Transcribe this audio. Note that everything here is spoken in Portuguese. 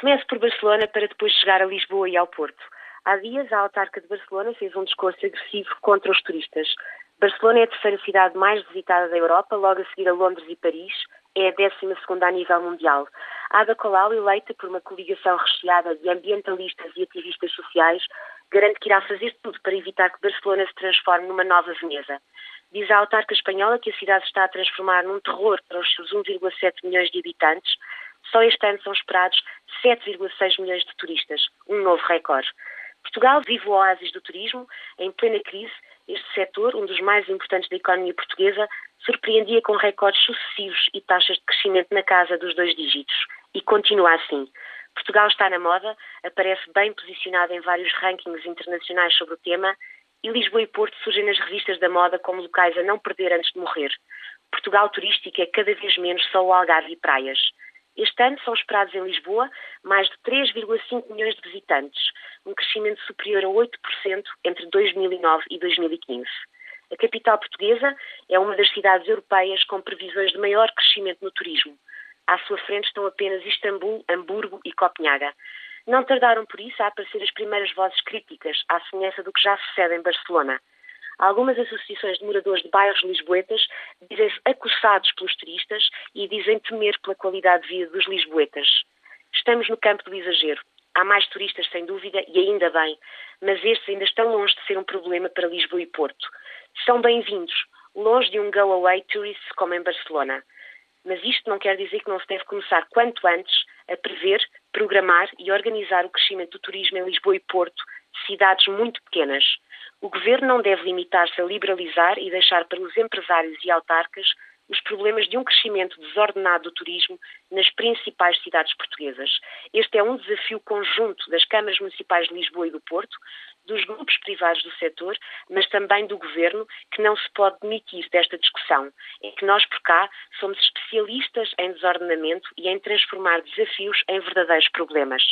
Começo por Barcelona para depois chegar a Lisboa e ao Porto. Há dias, a autarca de Barcelona fez um discurso agressivo contra os turistas. Barcelona é a terceira cidade mais visitada da Europa, logo a seguir a Londres e Paris. É a décima segunda a nível mundial. Ada Colau, eleita por uma coligação recheada de ambientalistas e ativistas sociais, garante que irá fazer tudo para evitar que Barcelona se transforme numa nova Veneza. Diz a autarca espanhola que a cidade está a transformar num terror para os seus 1,7 milhões de habitantes. Só este ano são esperados 7,6 milhões de turistas, um novo recorde. Portugal vive o oásis do turismo. Em plena crise, este setor, um dos mais importantes da economia portuguesa, surpreendia com recordes sucessivos e taxas de crescimento na casa dos dois dígitos. E continua assim. Portugal está na moda, aparece bem posicionado em vários rankings internacionais sobre o tema e Lisboa e Porto surgem nas revistas da moda como locais a não perder antes de morrer. Portugal turístico é cada vez menos só o Algarve e praias. Este ano são esperados em Lisboa mais de 3,5 milhões de visitantes, um crescimento superior a 8% entre 2009 e 2015. A capital portuguesa é uma das cidades europeias com previsões de maior crescimento no turismo. À sua frente estão apenas Istambul, Hamburgo e Copenhaga. Não tardaram por isso a aparecer as primeiras vozes críticas, à semelhança do que já sucede em Barcelona. Algumas associações de moradores de bairros lisboetas dizem-se acossados pelos turistas e dizem temer pela qualidade de vida dos lisboetas. Estamos no campo do exagero. Há mais turistas, sem dúvida, e ainda bem, mas estes ainda estão longe de ser um problema para Lisboa e Porto. São bem-vindos, longe de um go-away tourist como em Barcelona. Mas isto não quer dizer que não se deve começar quanto antes a prever, programar e organizar o crescimento do turismo em Lisboa e Porto, cidades muito pequenas. O governo não deve limitar-se a liberalizar e deixar para os empresários e autarcas os problemas de um crescimento desordenado do turismo nas principais cidades portuguesas. Este é um desafio conjunto das câmaras municipais de Lisboa e do Porto, dos grupos privados do setor, mas também do governo, que não se pode demitir desta discussão. É que nós, por cá, somos especialistas em desordenamento e em transformar desafios em verdadeiros problemas.